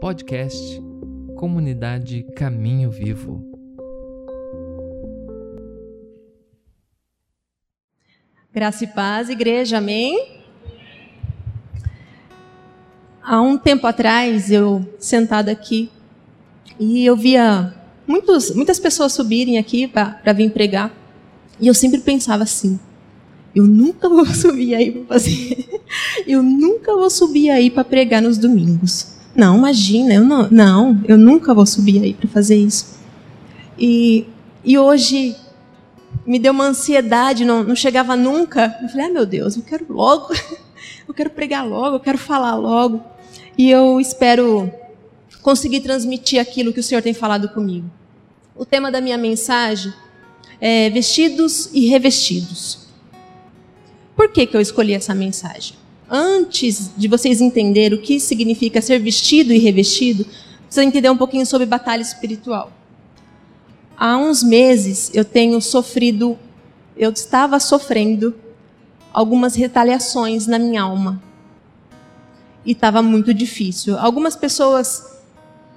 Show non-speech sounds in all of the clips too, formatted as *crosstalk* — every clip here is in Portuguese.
Podcast Comunidade Caminho Vivo. Graça e paz, igreja, amém? Há um tempo atrás, eu sentada aqui, e eu via muitos, muitas pessoas subirem aqui para vir pregar, e eu sempre pensava assim: eu nunca vou *laughs* subir aí para fazer, eu nunca vou subir aí para pregar nos domingos. Não, imagina, eu não, não, eu nunca vou subir aí para fazer isso. E, e hoje me deu uma ansiedade, não, não chegava nunca. Eu falei, ah, meu Deus, eu quero logo, *laughs* eu quero pregar logo, eu quero falar logo. E eu espero conseguir transmitir aquilo que o Senhor tem falado comigo. O tema da minha mensagem é vestidos e revestidos. Por que, que eu escolhi essa mensagem? Antes de vocês entenderem o que significa ser vestido e revestido, precisa entender um pouquinho sobre batalha espiritual. Há uns meses eu tenho sofrido, eu estava sofrendo algumas retaliações na minha alma. E estava muito difícil. Algumas pessoas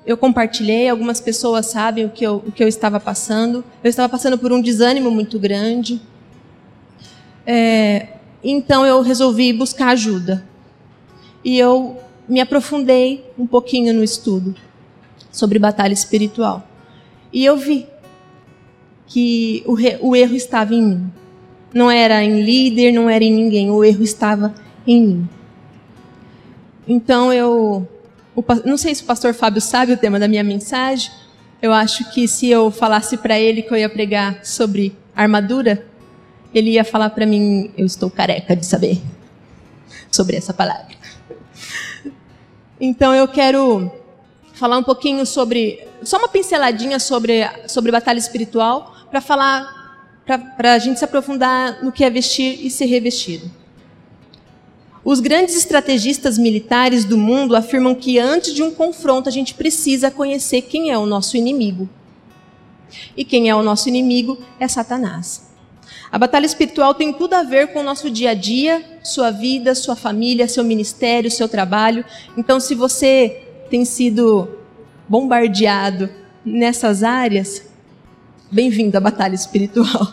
eu compartilhei, algumas pessoas sabem o que, eu, o que eu estava passando. Eu estava passando por um desânimo muito grande. É, então eu resolvi buscar ajuda. E eu me aprofundei um pouquinho no estudo sobre batalha espiritual. E eu vi que o, o erro estava em mim. Não era em líder, não era em ninguém, o erro estava em mim. Então eu. O, não sei se o pastor Fábio sabe o tema da minha mensagem. Eu acho que se eu falasse para ele que eu ia pregar sobre armadura, ele ia falar para mim: eu estou careca de saber sobre essa palavra. Então eu quero falar um pouquinho sobre, só uma pinceladinha sobre, sobre batalha espiritual, para falar, para a gente se aprofundar no que é vestir e ser revestido. Os grandes estrategistas militares do mundo afirmam que antes de um confronto a gente precisa conhecer quem é o nosso inimigo. E quem é o nosso inimigo é Satanás. A batalha espiritual tem tudo a ver com o nosso dia a dia, sua vida, sua família, seu ministério, seu trabalho. Então, se você tem sido bombardeado nessas áreas, Bem-vindo à batalha espiritual.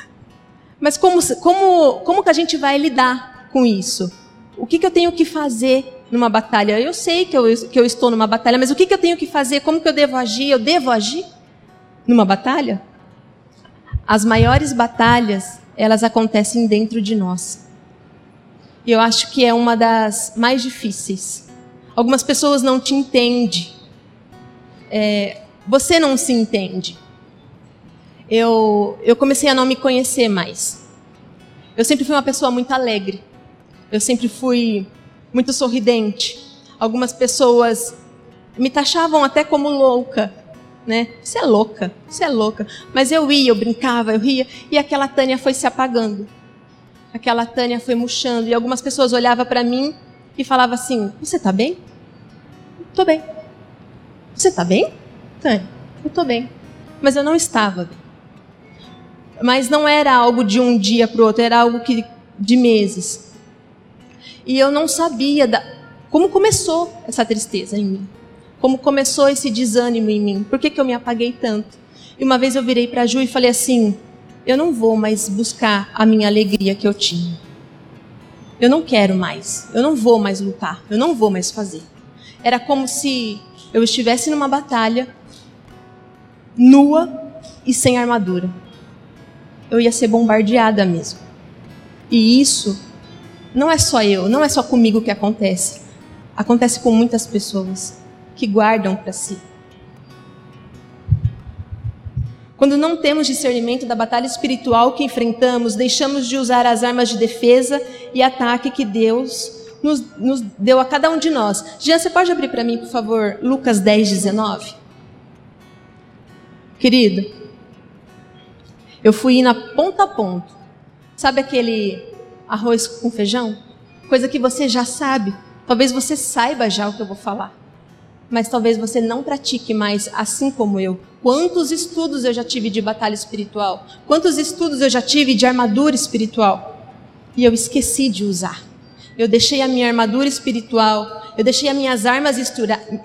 *laughs* Mas como, como, como que a gente vai lidar com isso? O que, que eu tenho que fazer numa batalha? Eu sei que eu, que eu estou numa batalha, mas o que, que eu tenho que fazer? Como que eu devo agir? Eu devo agir numa batalha? As maiores batalhas, elas acontecem dentro de nós. E eu acho que é uma das mais difíceis. Algumas pessoas não te entendem. É, você não se entende eu, eu comecei a não me conhecer mais. Eu sempre fui uma pessoa muito alegre. Eu sempre fui muito sorridente. Algumas pessoas me taxavam até como louca, né? Você é louca, você é louca. Mas eu ia, eu brincava, eu ria, e aquela Tânia foi se apagando. Aquela Tânia foi murchando, e algumas pessoas olhavam para mim e falavam assim: Você tá bem? Tô bem. Você tá bem? Tânia, eu tô bem. Mas eu não estava bem. Mas não era algo de um dia para o outro, era algo que, de meses. E eu não sabia da, como começou essa tristeza em mim. Como começou esse desânimo em mim. Por que, que eu me apaguei tanto? E uma vez eu virei para a Ju e falei assim: eu não vou mais buscar a minha alegria que eu tinha. Eu não quero mais. Eu não vou mais lutar. Eu não vou mais fazer. Era como se eu estivesse numa batalha, nua e sem armadura eu ia ser bombardeada mesmo. E isso não é só eu, não é só comigo que acontece. Acontece com muitas pessoas que guardam para si. Quando não temos discernimento da batalha espiritual que enfrentamos, deixamos de usar as armas de defesa e ataque que Deus nos, nos deu a cada um de nós. Jean, você pode abrir para mim, por favor, Lucas 10, 19? Querido, eu fui na ponta a ponta. Sabe aquele arroz com feijão? Coisa que você já sabe. Talvez você saiba já o que eu vou falar. Mas talvez você não pratique mais assim como eu. Quantos estudos eu já tive de batalha espiritual? Quantos estudos eu já tive de armadura espiritual? E eu esqueci de usar. Eu deixei a minha armadura espiritual, eu deixei as minhas armas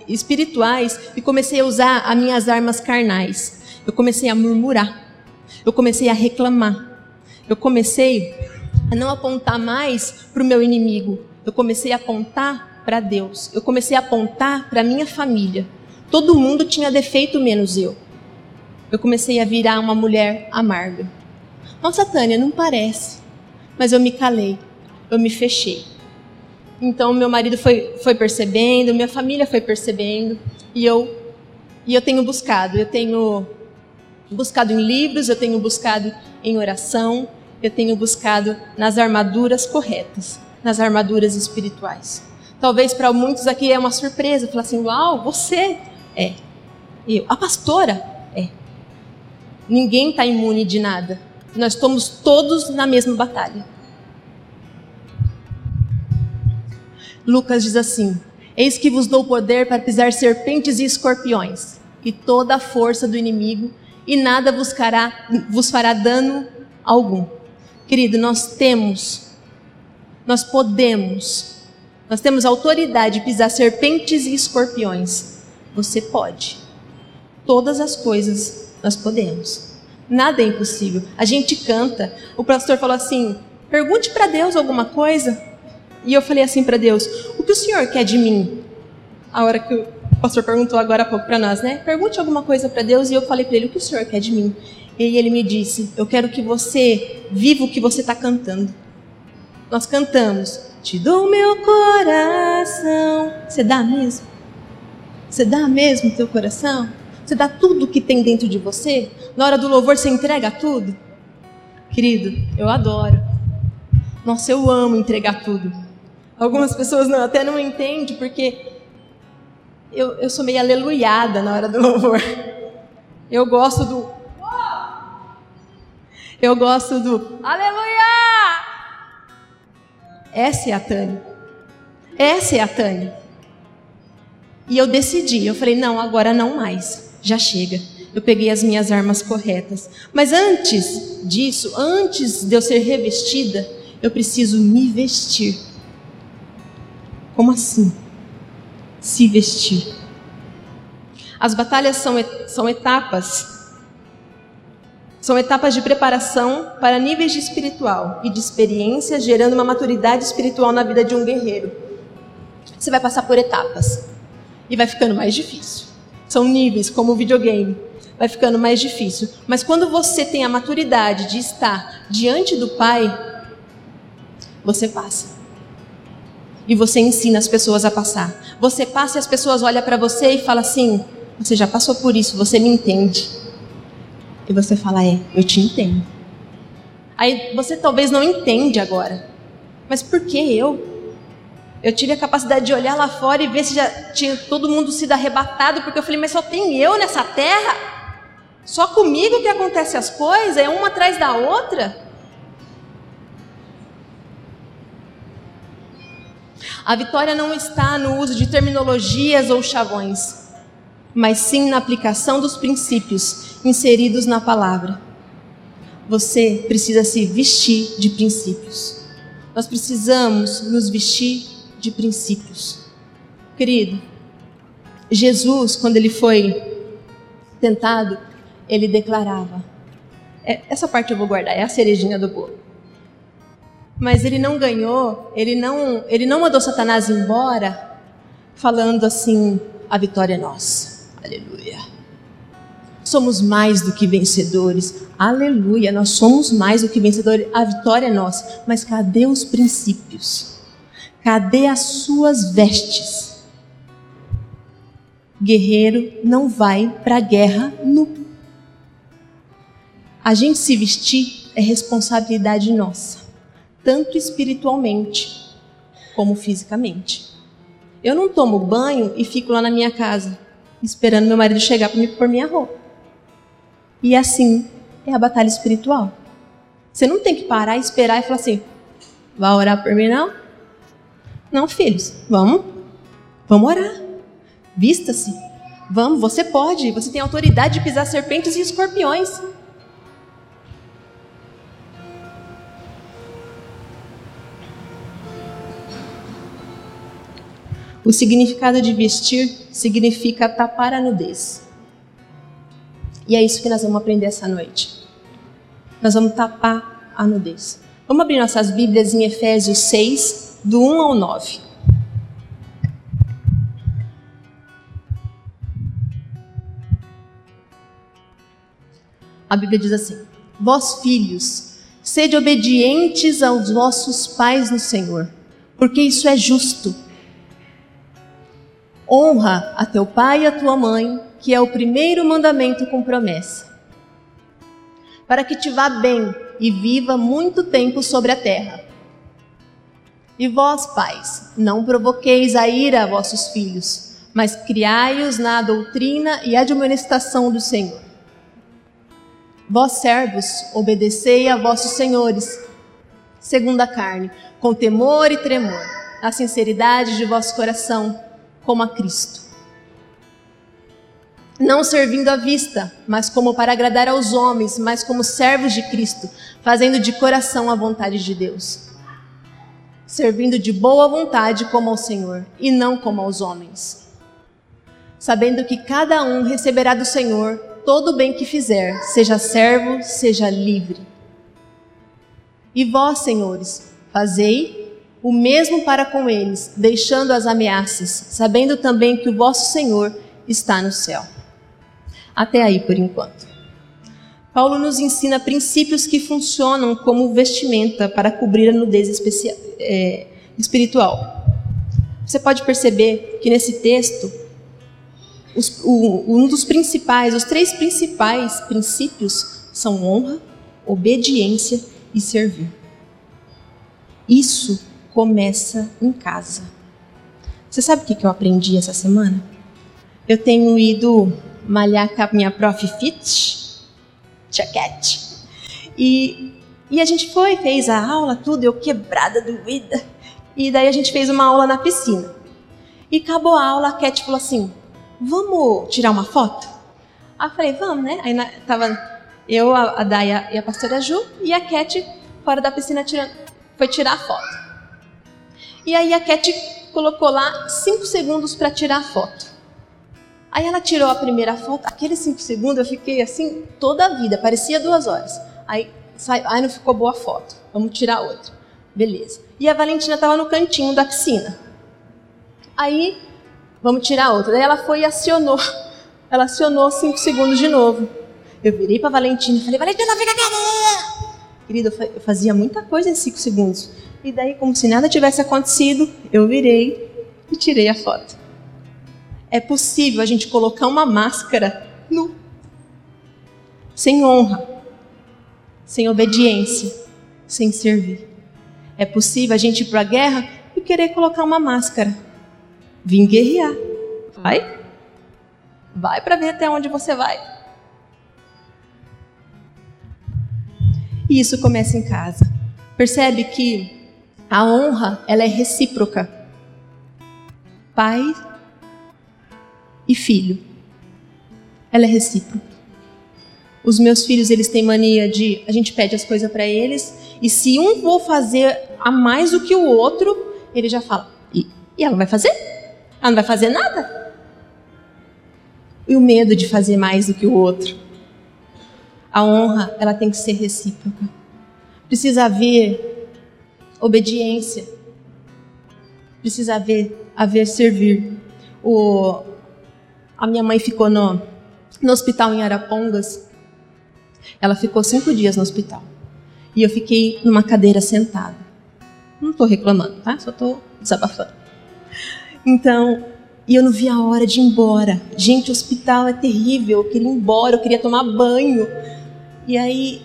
espirituais e comecei a usar as minhas armas carnais. Eu comecei a murmurar, eu comecei a reclamar, eu comecei a não apontar mais para o meu inimigo, eu comecei a apontar para Deus, eu comecei a apontar para minha família. Todo mundo tinha defeito menos eu. Eu comecei a virar uma mulher amarga. Nossa, Tânia, não parece. Mas eu me calei, eu me fechei. Então meu marido foi, foi percebendo, minha família foi percebendo e eu e eu tenho buscado, eu tenho buscado em livros, eu tenho buscado em oração, eu tenho buscado nas armaduras corretas, nas armaduras espirituais. Talvez para muitos aqui é uma surpresa, falar assim: "Uau, você é". Eu, a pastora é. Ninguém está imune de nada. Nós estamos todos na mesma batalha. Lucas diz assim: Eis que vos dou poder para pisar serpentes e escorpiões, e toda a força do inimigo, e nada vos, cará, vos fará dano algum. Querido, nós temos, nós podemos, nós temos autoridade de pisar serpentes e escorpiões. Você pode. Todas as coisas nós podemos. Nada é impossível. A gente canta. O pastor falou assim: pergunte para Deus alguma coisa. E eu falei assim para Deus: O que o Senhor quer de mim? A hora que o pastor perguntou agora há pouco para nós, né? Pergunte alguma coisa para Deus e eu falei para ele: O que o Senhor quer de mim? E ele me disse: Eu quero que você viva o que você está cantando. Nós cantamos: Te dou meu coração. Você dá mesmo? Você dá mesmo teu coração? Você dá tudo que tem dentro de você? Na hora do louvor você entrega tudo? Querido, eu adoro. Nossa, eu amo entregar tudo. Algumas pessoas não, até não entendem, porque eu, eu sou meio aleluiada na hora do louvor. Eu gosto do. Eu gosto do. Aleluia! Essa é a Tânia. Essa é a Tânia. E eu decidi, eu falei, não, agora não mais. Já chega. Eu peguei as minhas armas corretas. Mas antes disso, antes de eu ser revestida, eu preciso me vestir. Como assim? Se vestir. As batalhas são, são etapas. São etapas de preparação para níveis de espiritual e de experiência, gerando uma maturidade espiritual na vida de um guerreiro. Você vai passar por etapas e vai ficando mais difícil. São níveis, como o videogame. Vai ficando mais difícil. Mas quando você tem a maturidade de estar diante do Pai, você passa e você ensina as pessoas a passar. Você passa e as pessoas olham para você e falam assim: Você já passou por isso, você me entende. E você fala: É, eu te entendo. Aí você talvez não entende agora. Mas por que eu? Eu tive a capacidade de olhar lá fora e ver se já tinha todo mundo sido arrebatado, porque eu falei, mas só tem eu nessa terra? Só comigo que acontecem as coisas? É uma atrás da outra? A vitória não está no uso de terminologias ou chavões, mas sim na aplicação dos princípios inseridos na palavra. Você precisa se vestir de princípios. Nós precisamos nos vestir de princípios. Querido, Jesus, quando ele foi tentado, ele declarava: é, essa parte eu vou guardar, é a cerejinha do bolo. Mas ele não ganhou, ele não, ele não mandou Satanás embora falando assim: a vitória é nossa. Aleluia. Somos mais do que vencedores. Aleluia. Nós somos mais do que vencedores. A vitória é nossa. Mas cadê os princípios? Cadê as suas vestes? Guerreiro não vai para a guerra nu. A gente se vestir é responsabilidade nossa tanto espiritualmente como fisicamente. Eu não tomo banho e fico lá na minha casa esperando meu marido chegar para me pôr minha roupa. E assim é a batalha espiritual. Você não tem que parar, esperar e falar assim: vai orar por mim não? Não, filhos, vamos, vamos orar. Vista-se, vamos, você pode, você tem autoridade de pisar serpentes e escorpiões. O significado de vestir significa tapar a nudez. E é isso que nós vamos aprender essa noite. Nós vamos tapar a nudez. Vamos abrir nossas Bíblias em Efésios 6, do 1 ao 9. A Bíblia diz assim: Vós filhos, sede obedientes aos vossos pais no Senhor, porque isso é justo. Honra a teu pai e a tua mãe, que é o primeiro mandamento com promessa, para que te vá bem e viva muito tempo sobre a terra. E vós, pais, não provoqueis a ira a vossos filhos, mas criai-os na doutrina e admoestação do Senhor. Vós, servos, obedecei a vossos senhores, segundo a carne, com temor e tremor, na sinceridade de vosso coração, como a Cristo. Não servindo à vista, mas como para agradar aos homens, mas como servos de Cristo, fazendo de coração a vontade de Deus. Servindo de boa vontade como ao Senhor, e não como aos homens. Sabendo que cada um receberá do Senhor todo o bem que fizer, seja servo, seja livre. E vós, senhores, fazei o mesmo para com eles, deixando as ameaças, sabendo também que o vosso Senhor está no céu. Até aí por enquanto. Paulo nos ensina princípios que funcionam como vestimenta para cobrir a nudez é, espiritual. Você pode perceber que nesse texto os, o, um dos principais, os três principais princípios são honra, obediência e servir. Isso começa em casa. Você sabe o que eu aprendi essa semana? Eu tenho ido malhar com a minha prof. Fit, Chaquete. E, e a gente foi, fez a aula, tudo, eu quebrada, doída. E daí a gente fez uma aula na piscina. E acabou a aula, a Cat falou assim: vamos tirar uma foto? Aí eu falei, vamos, né? Aí tava eu, a Daya e a pastora Ju, e a Cat fora da piscina tirando, foi tirar a foto. E aí a Cat colocou lá cinco segundos para tirar a foto. Aí ela tirou a primeira foto, aqueles cinco segundos eu fiquei assim toda a vida, parecia duas horas. Aí, sai, aí não ficou boa a foto, vamos tirar outra. Beleza. E a Valentina estava no cantinho da piscina. Aí Vamos tirar outra. Daí ela foi e acionou. *laughs* Ela acionou cinco segundos de novo. Eu virei para Valentina e falei, Valentina, fica aqui! Querida, eu fazia muita coisa em cinco segundos. E daí, como se nada tivesse acontecido, eu virei e tirei a foto. É possível a gente colocar uma máscara nu, sem honra, sem obediência, sem servir. É possível a gente ir para a guerra e querer colocar uma máscara Vim guerrear. Vai? Vai para ver até onde você vai. E isso começa em casa. Percebe que a honra, ela é recíproca. Pai e filho. Ela é recíproca. Os meus filhos, eles têm mania de a gente pede as coisas para eles e se um for fazer a mais do que o outro, ele já fala: "E, e ela vai fazer?" Ela não vai fazer nada. E o medo de fazer mais do que o outro. A honra, ela tem que ser recíproca. Precisa haver obediência. Precisa haver, haver servir. O, a minha mãe ficou no, no hospital em Arapongas. Ela ficou cinco dias no hospital. E eu fiquei numa cadeira sentada. Não estou reclamando, tá? Só estou desabafando. Então, e eu não vi a hora de ir embora. Gente, o hospital é terrível. Eu queria ir embora, eu queria tomar banho. E aí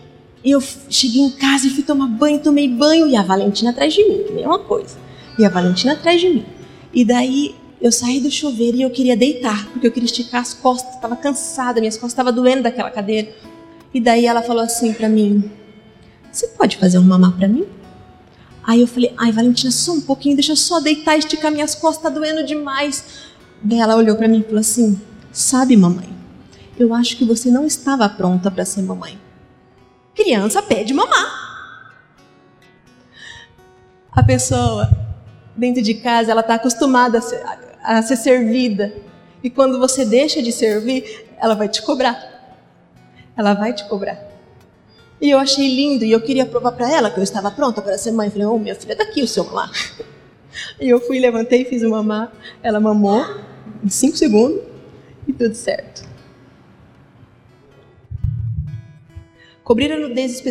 eu cheguei em casa e fui tomar banho, tomei banho e a Valentina atrás de mim, que nem uma coisa. E a Valentina atrás de mim. E daí eu saí do chuveiro e eu queria deitar, porque eu queria esticar as costas, estava cansada, minhas costas estavam doendo daquela cadeira. E daí ela falou assim para mim: "Você pode fazer um mamá para mim?" Aí eu falei, ai Valentina, só um pouquinho, deixa eu só deitar e esticar minhas costas, tá doendo demais. Daí ela olhou para mim e falou assim, sabe mamãe, eu acho que você não estava pronta para ser mamãe. Criança pede mamar. A pessoa dentro de casa, ela está acostumada a, ser, a ser servida. E quando você deixa de servir, ela vai te cobrar. Ela vai te cobrar. E eu achei lindo e eu queria provar para ela que eu estava pronta para ser mãe. Eu falei, oh, minha filha, daqui o seu mamar. E eu fui, levantei, fiz o mamar. Ela mamou em cinco segundos e tudo certo. Cobrir a nudez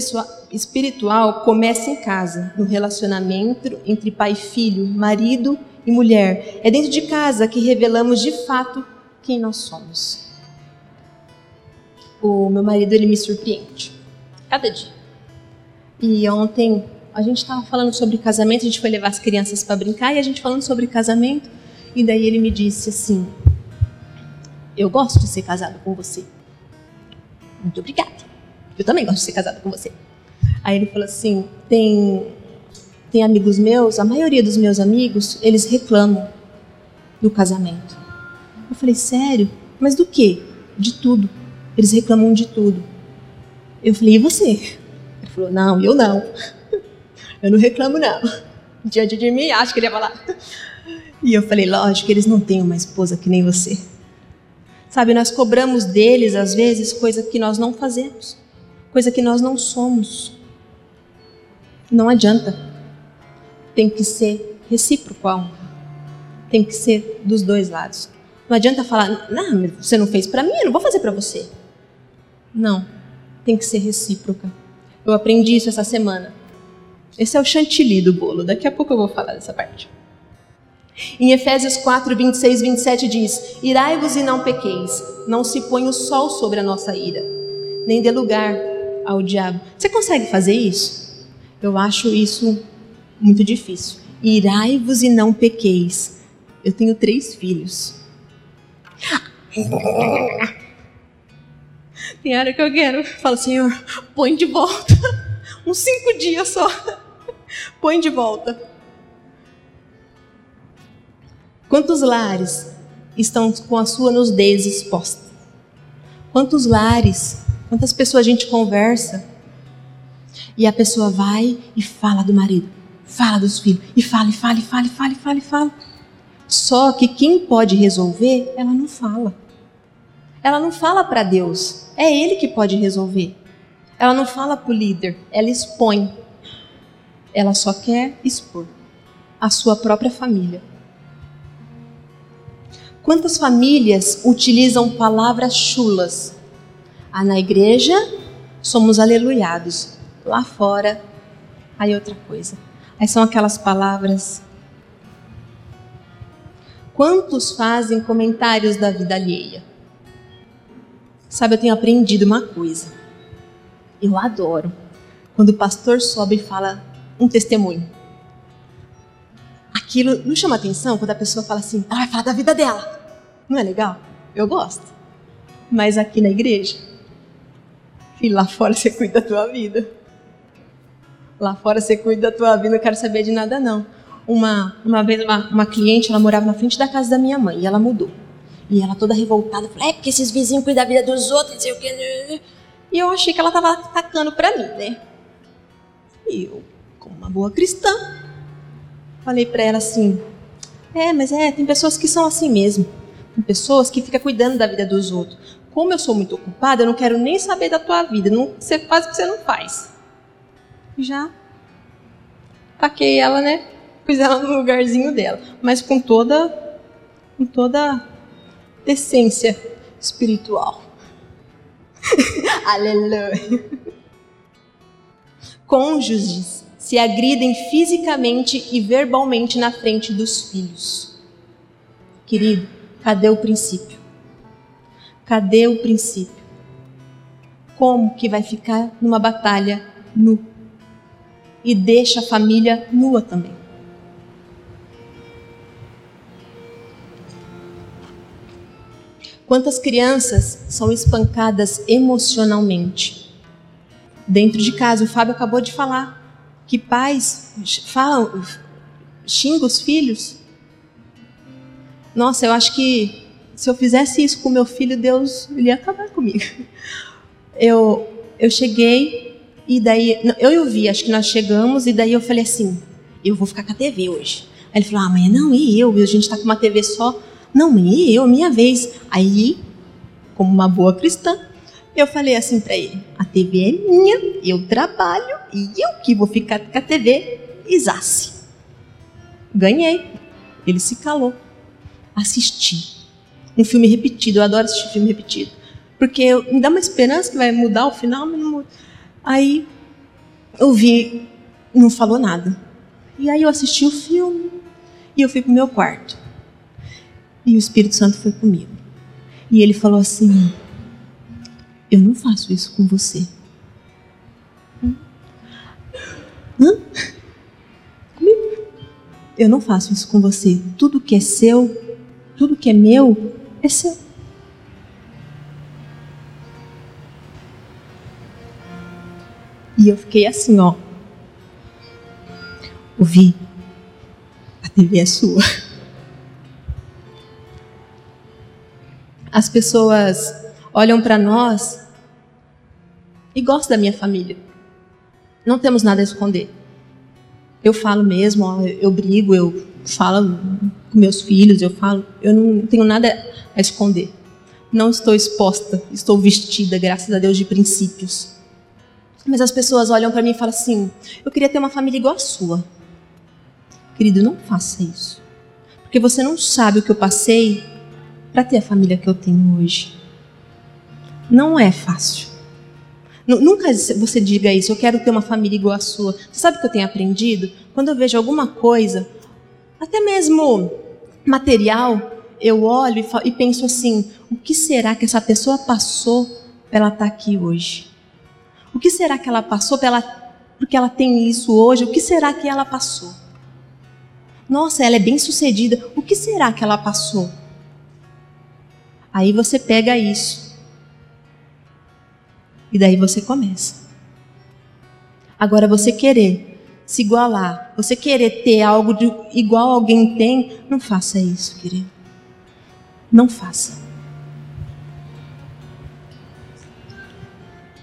espiritual começa em casa, no relacionamento entre pai e filho, marido e mulher. É dentro de casa que revelamos de fato quem nós somos. O meu marido ele me surpreende cada dia. E ontem a gente estava falando sobre casamento, a gente foi levar as crianças para brincar e a gente falando sobre casamento, e daí ele me disse assim: "Eu gosto de ser casado com você". Muito obrigada. Eu também gosto de ser casada com você. Aí ele falou assim: tem, tem amigos meus, a maioria dos meus amigos, eles reclamam do casamento. Eu falei: sério? Mas do quê? De tudo. Eles reclamam de tudo. Eu falei: e você? Ele falou: não, eu não. Eu não reclamo, não. Diante de mim, acho que ele ia falar. E eu falei: lógico, eles não têm uma esposa que nem você. Sabe, nós cobramos deles, às vezes, coisa que nós não fazemos coisa que nós não somos. Não adianta. Tem que ser recíproco a Tem que ser dos dois lados. Não adianta falar, não, você não fez para mim, eu não vou fazer para você. Não, tem que ser recíproca. Eu aprendi isso essa semana. Esse é o chantilly do bolo. Daqui a pouco eu vou falar dessa parte. Em Efésios 4, 26, 27 diz: Irai-vos e não pequeis, não se põe o sol sobre a nossa ira, nem dê lugar ao diabo. Você consegue fazer isso? Eu acho isso muito difícil. Irai-vos e não pequeis. Eu tenho três filhos. *laughs* Tem hora que eu quero. Falo, Senhor, põe de volta. *laughs* Uns cinco dias só. *laughs* Põe de volta. Quantos lares estão com a sua nudez exposta? Quantos lares Quantas pessoas a gente conversa e a pessoa vai e fala do marido, fala dos filhos, e fala, e fala, e fala, e fala, e fala, e fala. Só que quem pode resolver, ela não fala. Ela não fala para Deus, é Ele que pode resolver. Ela não fala para o líder, ela expõe. Ela só quer expor a sua própria família. Quantas famílias utilizam palavras chulas ah, na igreja somos aleluiados. Lá fora, aí outra coisa. Aí são aquelas palavras. Quantos fazem comentários da vida alheia? Sabe, eu tenho aprendido uma coisa. Eu adoro quando o pastor sobe e fala um testemunho. Aquilo não chama atenção quando a pessoa fala assim, ela vai falar da vida dela. Não é legal? Eu gosto. Mas aqui na igreja, e lá fora você cuida da tua vida. Lá fora você cuida da tua vida, não quero saber de nada não. Uma, uma vez uma, uma cliente, ela morava na frente da casa da minha mãe e ela mudou. E ela toda revoltada, falou, é porque esses vizinhos cuidam da vida dos outros, não sei o que. E eu achei que ela estava atacando para mim, né? E eu, como uma boa cristã, falei para ela assim, é, mas é, tem pessoas que são assim mesmo. Tem pessoas que ficam cuidando da vida dos outros como eu sou muito ocupada, eu não quero nem saber da tua vida. Não, você faz o que você não faz. Já taquei ela, né? Pus ela no lugarzinho dela. Mas com toda, com toda decência espiritual. *laughs* Aleluia. Cônjuges se agridem fisicamente e verbalmente na frente dos filhos. Querido, cadê o princípio? Cadê o princípio? Como que vai ficar numa batalha nu? E deixa a família nua também. Quantas crianças são espancadas emocionalmente? Dentro de casa, o Fábio acabou de falar que pais falam, xingam os filhos. Nossa, eu acho que se eu fizesse isso com meu filho, Deus ele ia acabar comigo. *laughs* Eu, eu cheguei e daí eu e o Vi, acho que nós chegamos e daí eu falei assim, eu vou ficar com a TV hoje. Aí ele falou: Ah, mãe, não, e eu? A gente está com uma TV só. Não, e eu, minha vez. Aí, como uma boa cristã, eu falei assim para ele: A TV é minha, eu trabalho e eu que vou ficar com a TV. Isasse. Ganhei. Ele se calou. Assisti. Um filme repetido. Eu adoro assistir filme repetido. Porque me dá uma esperança que vai mudar o final, mas não muda. Aí eu vi, não falou nada. E aí eu assisti o filme e eu fui pro meu quarto. E o Espírito Santo foi comigo. E ele falou assim: Eu não faço isso com você. Hã? Eu não faço isso com você. Tudo que é seu, tudo que é meu, é seu. E eu fiquei assim, ó. Ouvi. A TV é sua. As pessoas olham para nós e gostam da minha família. Não temos nada a esconder. Eu falo mesmo, ó, eu brigo, eu falo com meus filhos, eu falo, eu não tenho nada a esconder. Não estou exposta, estou vestida, graças a Deus, de princípios. Mas as pessoas olham para mim e falam assim: eu queria ter uma família igual a sua. Querido, não faça isso. Porque você não sabe o que eu passei para ter a família que eu tenho hoje. Não é fácil. Nunca você diga isso, eu quero ter uma família igual a sua. Você sabe o que eu tenho aprendido? Quando eu vejo alguma coisa, até mesmo material, eu olho e, penso assim: o que será que essa pessoa passou para ela estar tá aqui hoje? O que será que ela passou para ela, porque ela tem isso hoje? O que será que ela passou? Nossa, ela é bem sucedida. O que será que ela passou? Aí você pega isso e daí você começa. Agora, você querer se igualar, você querer ter algo de, igual alguém tem, não faça isso, querido. Não faça.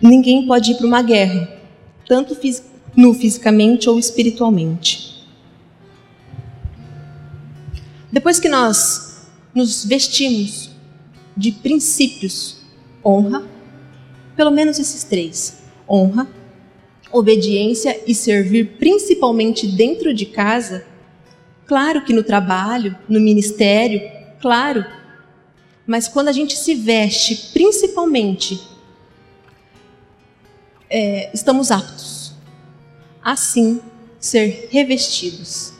Ninguém pode ir para uma guerra, tanto no fisicamente ou espiritualmente. Depois que nós nos vestimos de princípios, honra, pelo menos esses três: honra, obediência e servir principalmente dentro de casa. Claro que no trabalho, no ministério, claro. Mas quando a gente se veste principalmente, é, estamos aptos assim ser revestidos.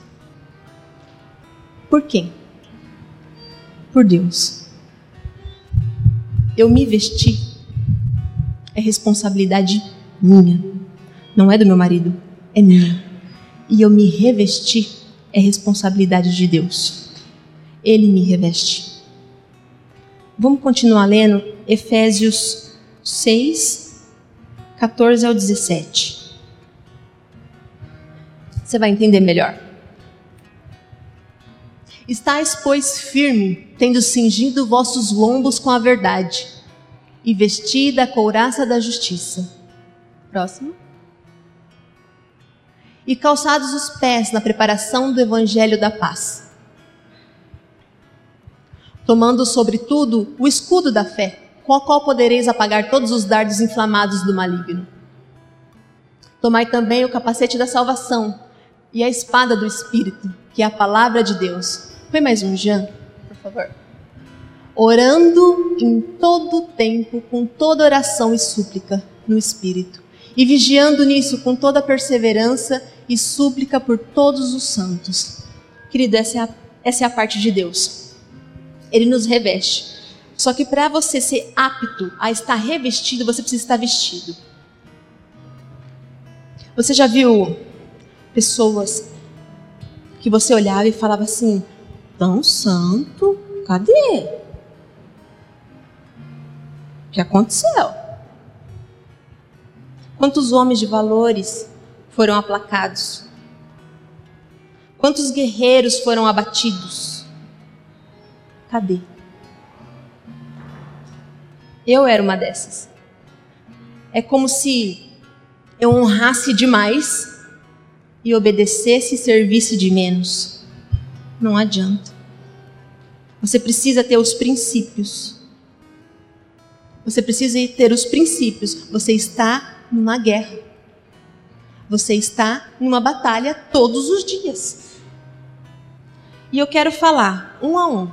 Por quem? Por Deus. Eu me vesti é responsabilidade minha. Não é do meu marido, é minha. E eu me revestir é responsabilidade de Deus. Ele me reveste. Vamos continuar lendo Efésios 6, 14 ao 17. Você vai entender melhor. Estais, pois, firme, tendo cingido vossos lombos com a verdade e vestida a couraça da justiça. Próximo. E calçados os pés na preparação do evangelho da paz. Tomando sobretudo o escudo da fé, com o qual podereis apagar todos os dardos inflamados do maligno. Tomai também o capacete da salvação e a espada do Espírito, que é a palavra de Deus. Põe mais um Jean, por favor orando em todo tempo, com toda oração e súplica no Espírito, e vigiando nisso com toda perseverança e súplica por todos os santos. Querido, essa é a, essa é a parte de Deus. Ele nos reveste. Só que para você ser apto a estar revestido, você precisa estar vestido. Você já viu pessoas que você olhava e falava assim: tão santo, cadê? O que aconteceu? Quantos homens de valores foram aplacados? Quantos guerreiros foram abatidos? Cadê? Eu era uma dessas. É como se eu honrasse demais e obedecesse e servisse de menos. Não adianta. Você precisa ter os princípios. Você precisa ter os princípios. Você está numa guerra. Você está numa batalha todos os dias. E eu quero falar um a um.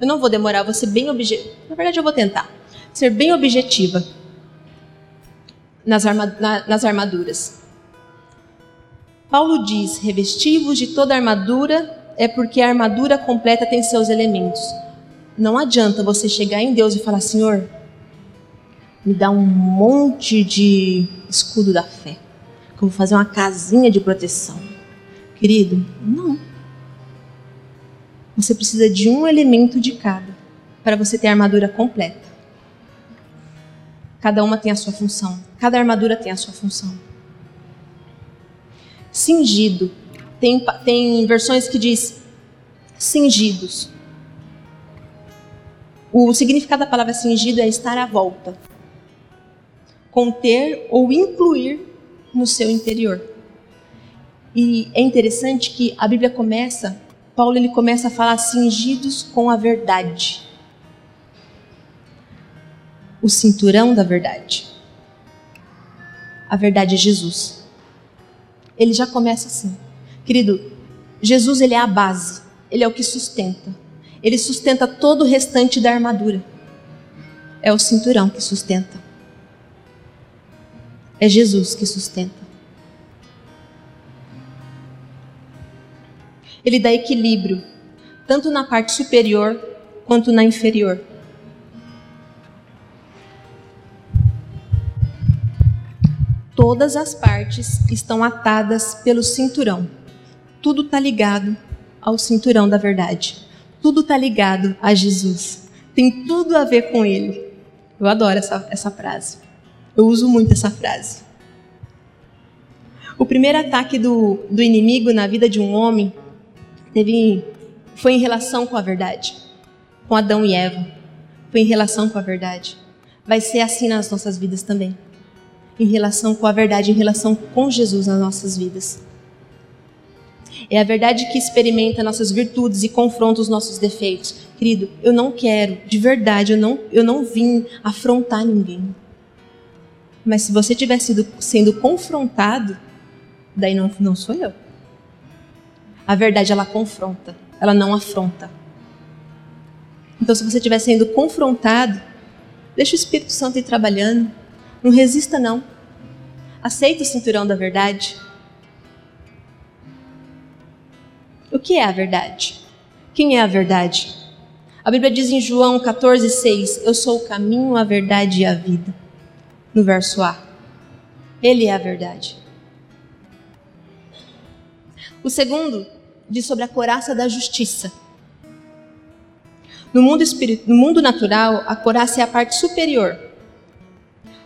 Eu não vou demorar, vou ser bem objetiva. Na verdade, eu vou tentar ser bem objetiva nas, arma... nas armaduras. Paulo diz: revestivos de toda armadura, é porque a armadura completa tem seus elementos. Não adianta você chegar em Deus e falar: Senhor, me dá um monte de escudo da fé, que eu vou fazer uma casinha de proteção. Querido, não. Você precisa de um elemento de cada para você ter a armadura completa. Cada uma tem a sua função. Cada armadura tem a sua função. Cingido. Tem, tem versões que diz cingidos. O significado da palavra cingido é estar à volta. Conter ou incluir no seu interior. E é interessante que a Bíblia começa, Paulo ele começa a falar cingidos com a verdade o cinturão da verdade. A verdade é Jesus. Ele já começa assim. Querido, Jesus ele é a base, ele é o que sustenta. Ele sustenta todo o restante da armadura. É o cinturão que sustenta. É Jesus que sustenta. Ele dá equilíbrio, tanto na parte superior quanto na inferior. Todas as partes estão atadas pelo cinturão. Tudo está ligado ao cinturão da verdade. Tudo está ligado a Jesus. Tem tudo a ver com Ele. Eu adoro essa, essa frase. Eu uso muito essa frase. O primeiro ataque do, do inimigo na vida de um homem teve, foi em relação com a verdade, com Adão e Eva. Foi em relação com a verdade. Vai ser assim nas nossas vidas também em relação com a verdade, em relação com Jesus nas nossas vidas. É a verdade que experimenta nossas virtudes e confronta os nossos defeitos. Querido, eu não quero, de verdade, eu não, eu não vim afrontar ninguém. Mas se você estiver sendo, sendo confrontado, daí não, não sou eu. A verdade, ela confronta, ela não afronta. Então, se você estiver sendo confrontado, deixa o Espírito Santo ir trabalhando. Não resista, não. Aceita o cinturão da verdade. O que é a verdade? Quem é a verdade? A Bíblia diz em João 14,6: Eu sou o caminho, a verdade e a vida. No verso A. Ele é a verdade. O segundo diz sobre a coraça da justiça. No mundo, espírito, no mundo natural, a coraça é a parte superior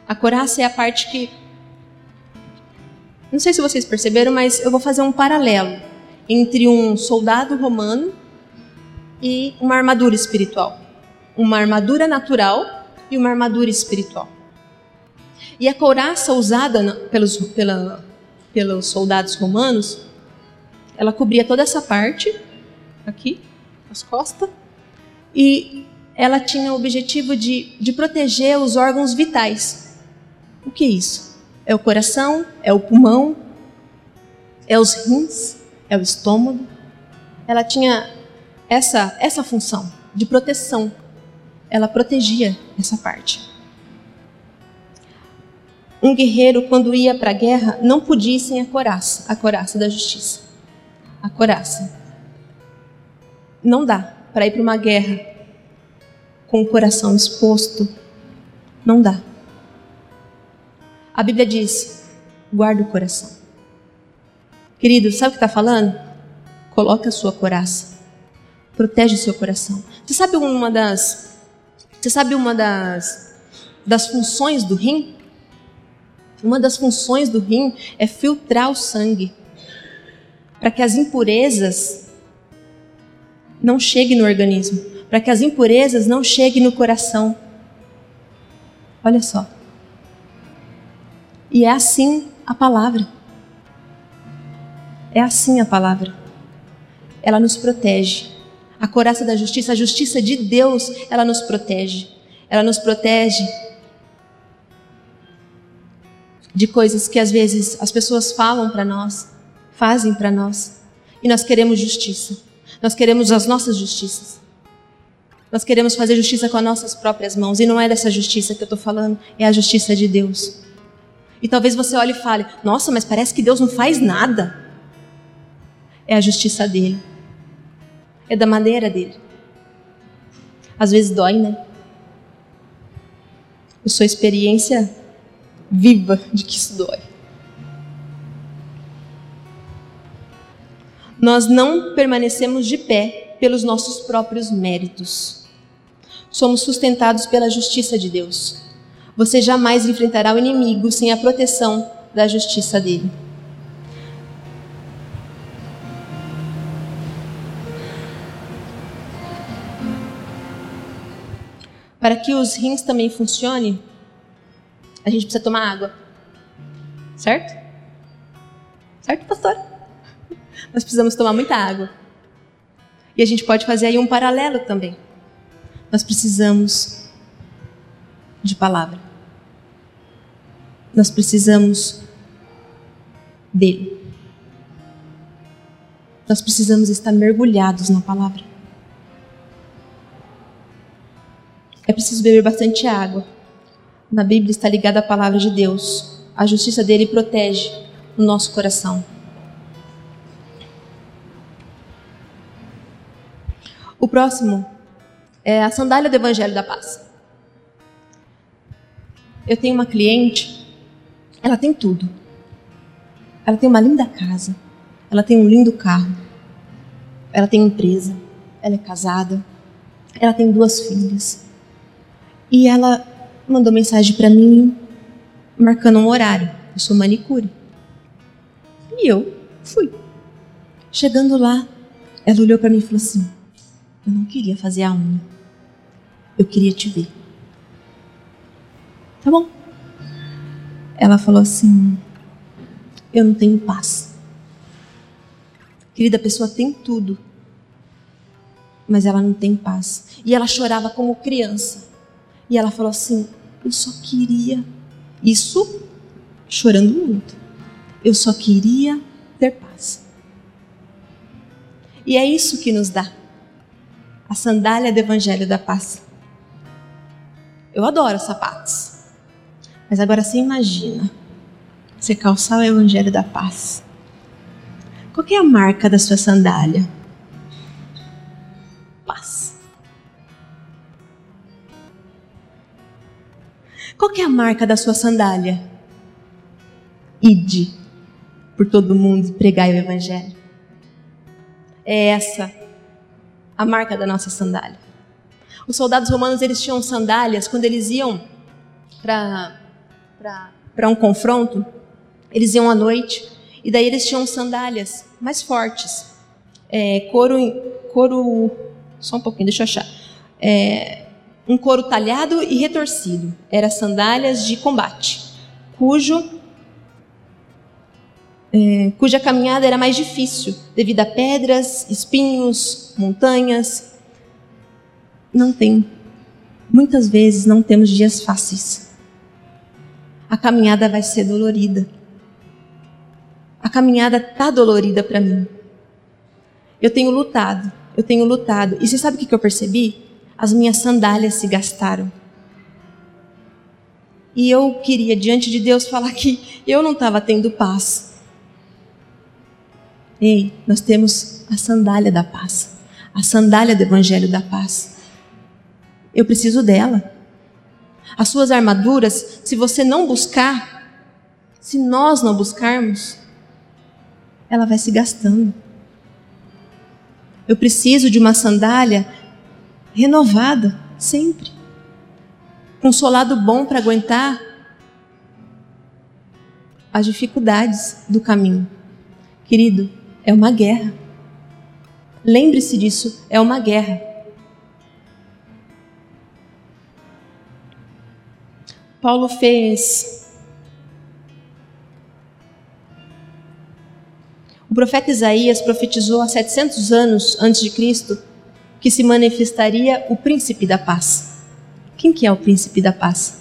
a coraça é a parte que. Não sei se vocês perceberam, mas eu vou fazer um paralelo entre um soldado romano e uma armadura espiritual. Uma armadura natural e uma armadura espiritual. E a couraça usada pelos, pela, pelos soldados romanos, ela cobria toda essa parte, aqui, as costas, e ela tinha o objetivo de, de proteger os órgãos vitais. O que é isso? É o coração? É o pulmão? É os rins? É o estômago? Ela tinha essa, essa função de proteção. Ela protegia essa parte. Um guerreiro, quando ia para a guerra, não podia ir sem a coraça, a coraça da justiça. A coraça. Não dá para ir para uma guerra com o coração exposto. Não dá. A Bíblia diz: guarda o coração. Querido, sabe o que está falando? Coloca a sua coraça. Protege o seu coração. Você sabe uma das. Você sabe uma das, das funções do rim? Uma das funções do rim é filtrar o sangue para que as impurezas não cheguem no organismo, para que as impurezas não cheguem no coração. Olha só. E é assim a palavra. É assim a palavra. ela nos protege. A coraça da justiça, a justiça de Deus, ela nos protege. Ela nos protege de coisas que às vezes as pessoas falam para nós, fazem para nós, e nós queremos justiça. Nós queremos as nossas justiças. Nós queremos fazer justiça com as nossas próprias mãos, e não é dessa justiça que eu estou falando, é a justiça de Deus. E talvez você olhe e fale: Nossa, mas parece que Deus não faz nada. É a justiça dele, é da maneira dele. Às vezes dói, né? Eu sou experiência viva de que isso dói. Nós não permanecemos de pé pelos nossos próprios méritos. Somos sustentados pela justiça de Deus. Você jamais enfrentará o inimigo sem a proteção da justiça dele. Para que os rins também funcionem, a gente precisa tomar água. Certo? Certo, pastor? Nós precisamos tomar muita água. E a gente pode fazer aí um paralelo também. Nós precisamos de palavra. Nós precisamos dele. Nós precisamos estar mergulhados na palavra. É preciso beber bastante água na Bíblia está ligada à palavra de Deus. A justiça dele protege o nosso coração. O próximo é a sandália do Evangelho da Paz. Eu tenho uma cliente, ela tem tudo. Ela tem uma linda casa, ela tem um lindo carro, ela tem empresa, ela é casada, ela tem duas filhas. E ela mandou mensagem para mim marcando um horário. Eu sou manicure. E eu fui. Chegando lá, ela olhou para mim e falou assim: Eu não queria fazer a unha. Eu queria te ver. Tá bom. Ela falou assim: Eu não tenho paz. Querida, a pessoa tem tudo, mas ela não tem paz. E ela chorava como criança. E ela falou assim: Eu só queria. Isso chorando muito. Eu só queria ter paz. E é isso que nos dá a sandália do Evangelho da Paz. Eu adoro sapatos. Mas agora você imagina você calçar o Evangelho da Paz. Qual é a marca da sua sandália? Qual é a marca da sua sandália? Ide por todo mundo e pregai o evangelho. É essa a marca da nossa sandália. Os soldados romanos eles tinham sandálias quando eles iam para para um confronto, eles iam à noite e daí eles tinham sandálias mais fortes, é, couro couro só um pouquinho, deixa eu achar. É, um couro talhado e retorcido. Era sandálias de combate, cujo é, cuja caminhada era mais difícil devido a pedras, espinhos, montanhas. Não tem. Muitas vezes não temos dias fáceis. A caminhada vai ser dolorida. A caminhada tá dolorida para mim. Eu tenho lutado, eu tenho lutado. E você sabe o que eu percebi? As minhas sandálias se gastaram. E eu queria, diante de Deus, falar que eu não estava tendo paz. Ei, nós temos a sandália da paz, a sandália do Evangelho da paz. Eu preciso dela. As suas armaduras, se você não buscar, se nós não buscarmos, ela vai se gastando. Eu preciso de uma sandália renovada, sempre. Com um solado bom para aguentar as dificuldades do caminho. Querido, é uma guerra. Lembre-se disso, é uma guerra. Paulo fez. profeta Isaías profetizou há 700 anos antes de Cristo que se manifestaria o príncipe da paz. Quem que é o príncipe da paz?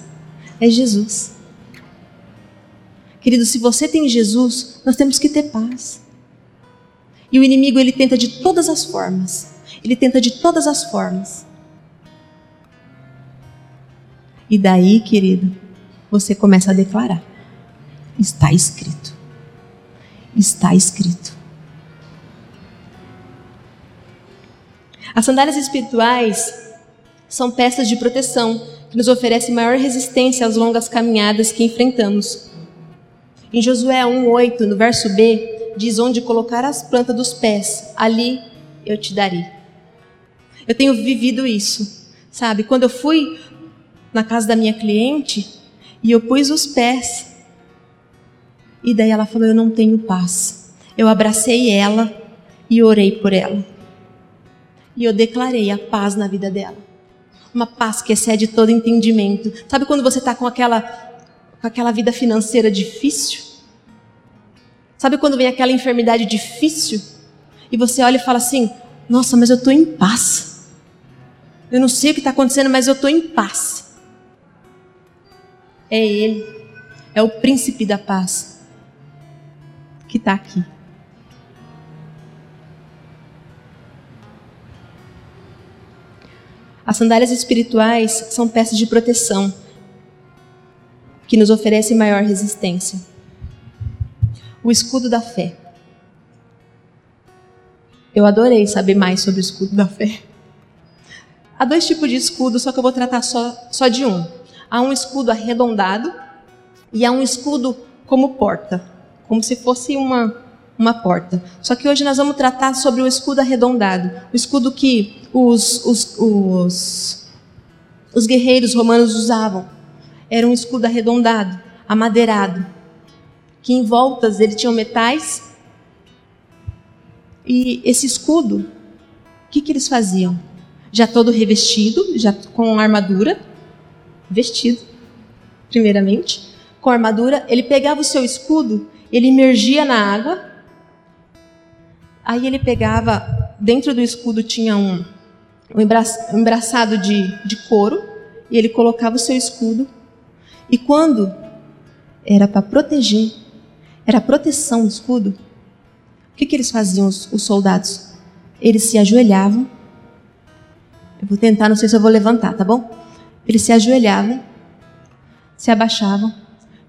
É Jesus. Querido, se você tem Jesus, nós temos que ter paz. E o inimigo ele tenta de todas as formas. Ele tenta de todas as formas. E daí, querido, você começa a declarar: está escrito. Está escrito. As sandálias espirituais são peças de proteção que nos oferecem maior resistência às longas caminhadas que enfrentamos. Em Josué 1:8, no verso B, diz onde colocar as plantas dos pés, ali eu te darei. Eu tenho vivido isso, sabe? Quando eu fui na casa da minha cliente e eu pus os pés, e daí ela falou: Eu não tenho paz. Eu abracei ela e orei por ela. E eu declarei a paz na vida dela. Uma paz que excede todo entendimento. Sabe quando você está com aquela, com aquela vida financeira difícil? Sabe quando vem aquela enfermidade difícil? E você olha e fala assim: Nossa, mas eu estou em paz. Eu não sei o que está acontecendo, mas eu estou em paz. É Ele, é o príncipe da paz que está aqui. As sandálias espirituais são peças de proteção que nos oferecem maior resistência. O escudo da fé. Eu adorei saber mais sobre o escudo da fé. Há dois tipos de escudo, só que eu vou tratar só, só de um. Há um escudo arredondado e há um escudo como porta, como se fosse uma, uma porta. Só que hoje nós vamos tratar sobre o escudo arredondado, o escudo que os, os, os, os guerreiros romanos usavam. Era um escudo arredondado, amadeirado, que em voltas ele tinha metais. E esse escudo, o que, que eles faziam? Já todo revestido, já com armadura, vestido, primeiramente, com armadura, ele pegava o seu escudo, ele imergia na água, aí ele pegava, dentro do escudo tinha um, um embraçado de, de couro, e ele colocava o seu escudo, e quando era para proteger, era proteção do escudo, o que, que eles faziam, os, os soldados? Eles se ajoelhavam, eu vou tentar, não sei se eu vou levantar, tá bom? Eles se ajoelhavam, se abaixavam,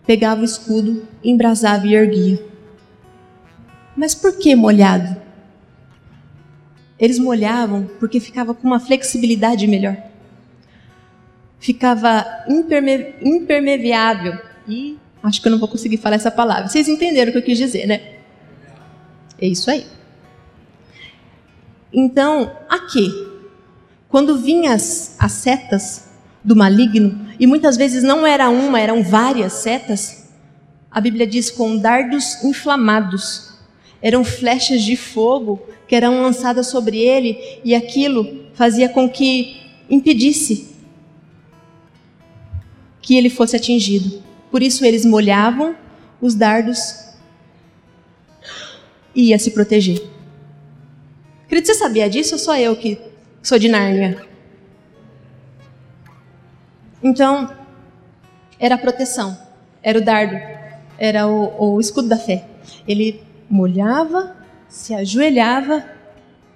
pegavam o escudo, embrasava e erguia. Mas por que molhado? Eles molhavam porque ficava com uma flexibilidade melhor. Ficava imperme impermeável. E acho que eu não vou conseguir falar essa palavra. Vocês entenderam o que eu quis dizer, né? É isso aí. Então, aqui, quando vinham as, as setas do maligno, e muitas vezes não era uma, eram várias setas, a Bíblia diz com dardos inflamados. Eram flechas de fogo que eram lançadas sobre ele, e aquilo fazia com que impedisse que ele fosse atingido. Por isso eles molhavam os dardos e ia se proteger. Querido, você sabia disso ou só eu que sou de Nárnia? Então, era a proteção, era o dardo, era o, o escudo da fé. Ele molhava, se ajoelhava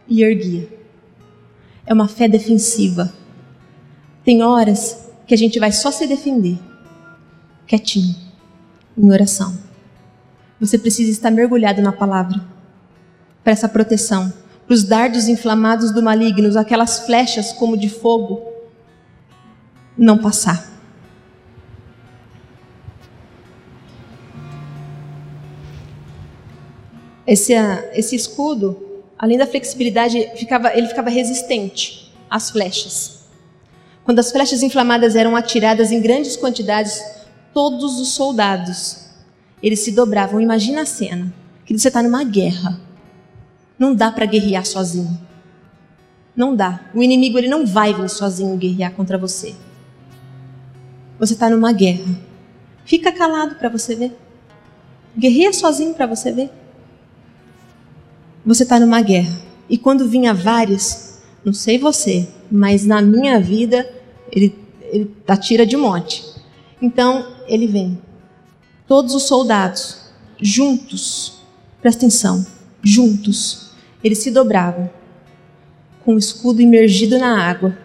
e erguia. É uma fé defensiva. Tem horas que a gente vai só se defender, quietinho, em oração. Você precisa estar mergulhado na palavra para essa proteção, para os dardos inflamados do maligno, aquelas flechas como de fogo não passar. Esse, esse escudo, além da flexibilidade, ficava, ele ficava resistente às flechas. Quando as flechas inflamadas eram atiradas em grandes quantidades, todos os soldados, eles se dobravam. Imagina a cena, que você está numa guerra. Não dá para guerrear sozinho. Não dá. O inimigo ele não vai vir sozinho guerrear contra você. Você está numa guerra. Fica calado para você ver. Guerreia sozinho para você ver. Você está numa guerra. E quando vinha vários, não sei você, mas na minha vida, ele, ele atira de monte. Então, ele vem. Todos os soldados, juntos, presta atenção, juntos, eles se dobravam, com o escudo imergido na água,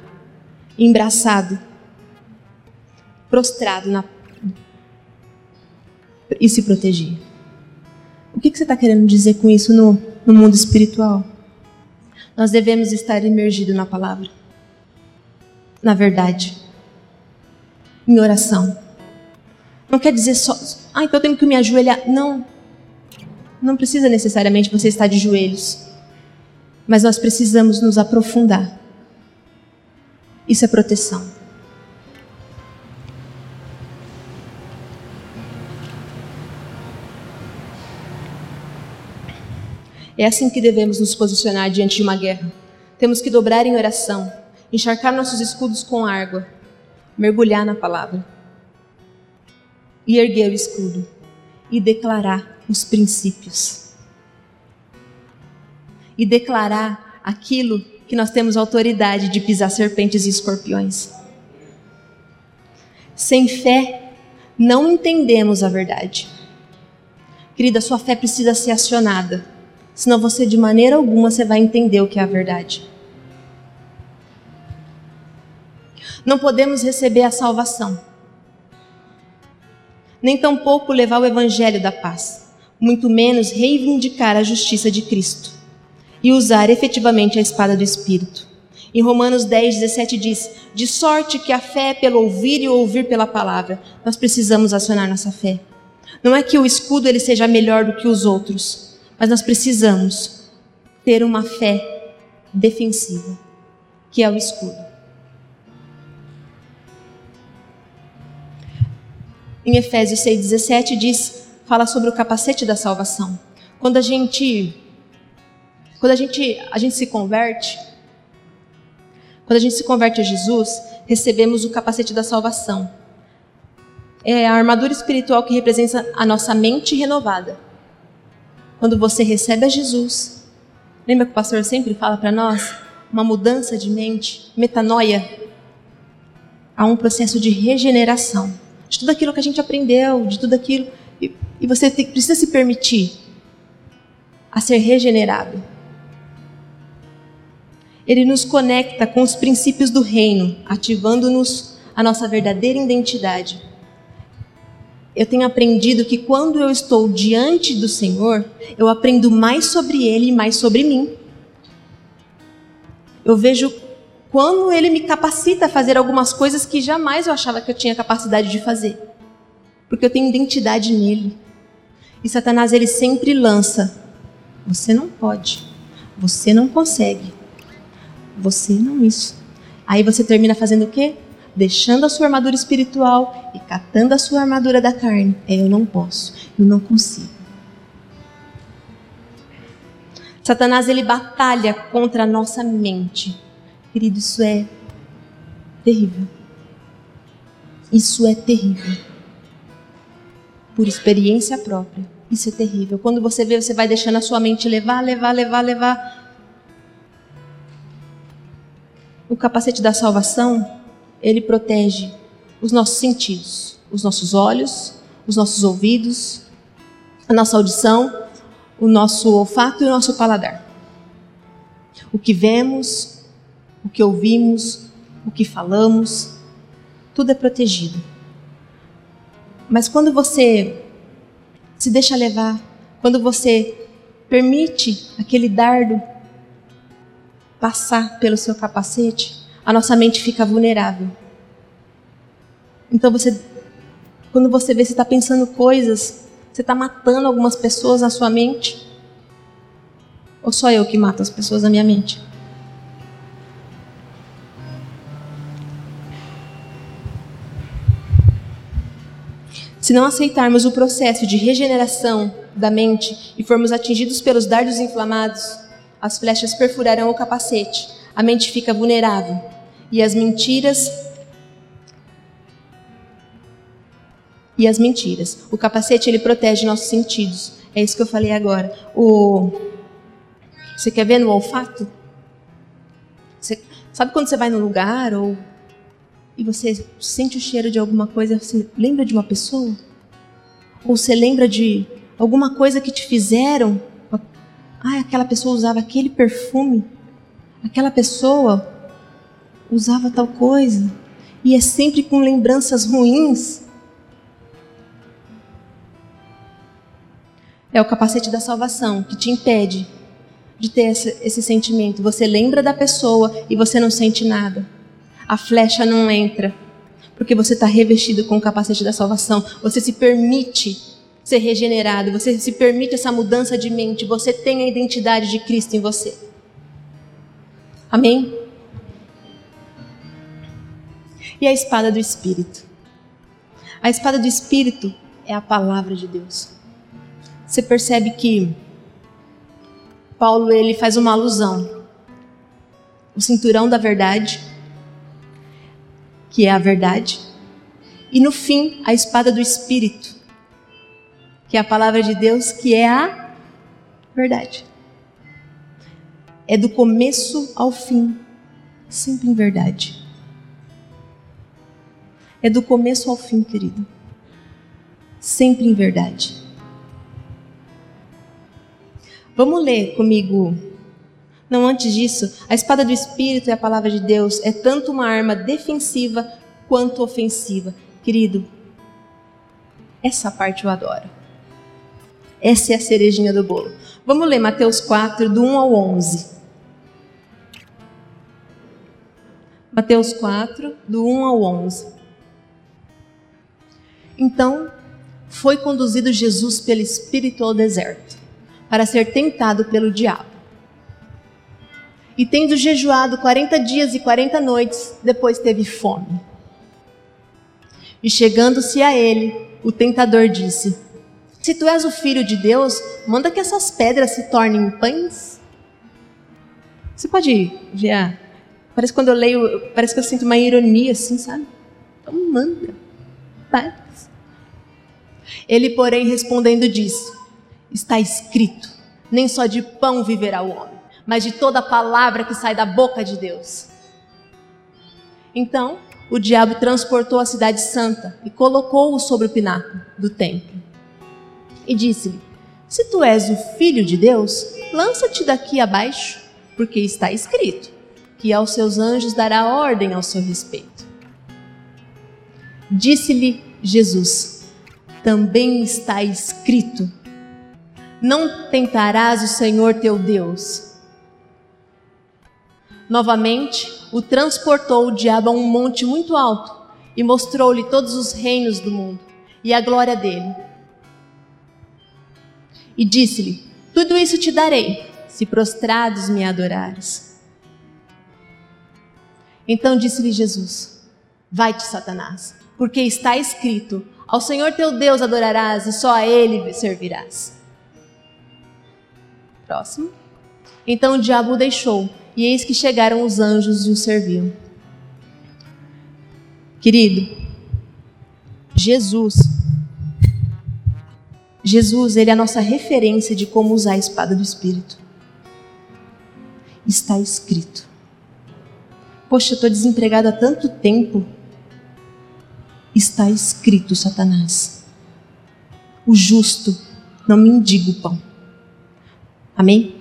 embraçado, prostrado na... e se protegia. O que, que você está querendo dizer com isso no, no mundo espiritual? Nós devemos estar imergidos na palavra, na verdade, em oração. Não quer dizer só, ah, então eu tenho que me ajoelhar. Não. Não precisa necessariamente você estar de joelhos. Mas nós precisamos nos aprofundar. Isso é proteção. É assim que devemos nos posicionar diante de uma guerra. Temos que dobrar em oração, encharcar nossos escudos com água, mergulhar na palavra e erguer o escudo e declarar os princípios. E declarar aquilo que nós temos autoridade de pisar serpentes e escorpiões. Sem fé, não entendemos a verdade. Querida, sua fé precisa ser acionada senão você de maneira alguma você vai entender o que é a verdade. Não podemos receber a salvação, nem tampouco levar o evangelho da paz, muito menos reivindicar a justiça de Cristo e usar efetivamente a espada do Espírito. Em Romanos 10, 17 diz: De sorte que a fé é pelo ouvir e ouvir pela palavra. Nós precisamos acionar nossa fé. Não é que o escudo ele seja melhor do que os outros, mas nós precisamos ter uma fé defensiva, que é o escudo. Em Efésios 6,17 diz, fala sobre o capacete da salvação. Quando a gente, quando a gente, a gente se converte, quando a gente se converte a Jesus, recebemos o capacete da salvação. É a armadura espiritual que representa a nossa mente renovada quando você recebe a Jesus. Lembra que o pastor sempre fala para nós? Uma mudança de mente, metanoia. Há um processo de regeneração de tudo aquilo que a gente aprendeu, de tudo aquilo. E, e você tem, precisa se permitir a ser regenerado. Ele nos conecta com os princípios do reino, ativando-nos a nossa verdadeira identidade eu tenho aprendido que quando eu estou diante do Senhor, eu aprendo mais sobre Ele e mais sobre mim. Eu vejo quando Ele me capacita a fazer algumas coisas que jamais eu achava que eu tinha capacidade de fazer, porque eu tenho identidade nele. E Satanás ele sempre lança: você não pode, você não consegue, você não isso. Aí você termina fazendo o quê? Deixando a sua armadura espiritual e catando a sua armadura da carne. É, eu não posso, eu não consigo. Satanás ele batalha contra a nossa mente. Querido, isso é terrível. Isso é terrível. Por experiência própria. Isso é terrível. Quando você vê, você vai deixando a sua mente levar, levar, levar, levar. O capacete da salvação ele protege os nossos sentidos, os nossos olhos, os nossos ouvidos, a nossa audição, o nosso olfato e o nosso paladar. O que vemos, o que ouvimos, o que falamos, tudo é protegido. Mas quando você se deixa levar, quando você permite aquele dardo passar pelo seu capacete, a nossa mente fica vulnerável. Então você, quando você vê você está pensando coisas, você está matando algumas pessoas na sua mente. Ou só eu que mato as pessoas na minha mente? Se não aceitarmos o processo de regeneração da mente e formos atingidos pelos dardos inflamados, as flechas perfurarão o capacete, a mente fica vulnerável e as mentiras e as mentiras. O capacete ele protege nossos sentidos. É isso que eu falei agora. O Você quer ver no olfato? Você, sabe quando você vai num lugar ou e você sente o cheiro de alguma coisa, você lembra de uma pessoa? Ou você lembra de alguma coisa que te fizeram? Ah, aquela pessoa usava aquele perfume. Aquela pessoa usava tal coisa. E é sempre com lembranças ruins. É o capacete da salvação que te impede de ter esse, esse sentimento. Você lembra da pessoa e você não sente nada. A flecha não entra, porque você está revestido com o capacete da salvação. Você se permite ser regenerado, você se permite essa mudança de mente. Você tem a identidade de Cristo em você. Amém? E a espada do Espírito? A espada do Espírito é a palavra de Deus. Você percebe que Paulo ele faz uma alusão. O cinturão da verdade, que é a verdade, e no fim a espada do espírito, que é a palavra de Deus, que é a verdade. É do começo ao fim, sempre em verdade. É do começo ao fim, querido. Sempre em verdade. Vamos ler comigo. Não, antes disso, a espada do Espírito e a palavra de Deus é tanto uma arma defensiva quanto ofensiva. Querido, essa parte eu adoro. Essa é a cerejinha do bolo. Vamos ler Mateus 4, do 1 ao 11. Mateus 4, do 1 ao 11. Então, foi conduzido Jesus pelo Espírito ao deserto para ser tentado pelo diabo. E tendo jejuado quarenta dias e quarenta noites, depois teve fome. E chegando-se a ele, o tentador disse: Se tu és o filho de Deus, manda que essas pedras se tornem pães. Você pode ver, parece quando eu leio, parece que eu sinto uma ironia assim, sabe? Então manda, Ele, porém, respondendo, disse: está escrito: nem só de pão viverá o homem, mas de toda palavra que sai da boca de Deus. Então, o diabo transportou a cidade santa e colocou-o sobre o pináculo do templo. E disse-lhe: Se tu és o filho de Deus, lança-te daqui abaixo, porque está escrito que aos seus anjos dará ordem ao seu respeito. Disse-lhe Jesus: Também está escrito: não tentarás o Senhor teu Deus. Novamente, o transportou o diabo a um monte muito alto e mostrou-lhe todos os reinos do mundo e a glória dele. E disse-lhe: Tudo isso te darei, se prostrados me adorares. Então disse-lhe Jesus: Vai-te, Satanás, porque está escrito: Ao Senhor teu Deus adorarás e só a ele servirás. Próximo. Então o diabo o deixou, e eis que chegaram os anjos e o serviam. Querido, Jesus, Jesus, ele é a nossa referência de como usar a espada do Espírito. Está escrito. Poxa, eu estou desempregado há tanto tempo. Está escrito, Satanás. O justo não mendiga o pão. Amém?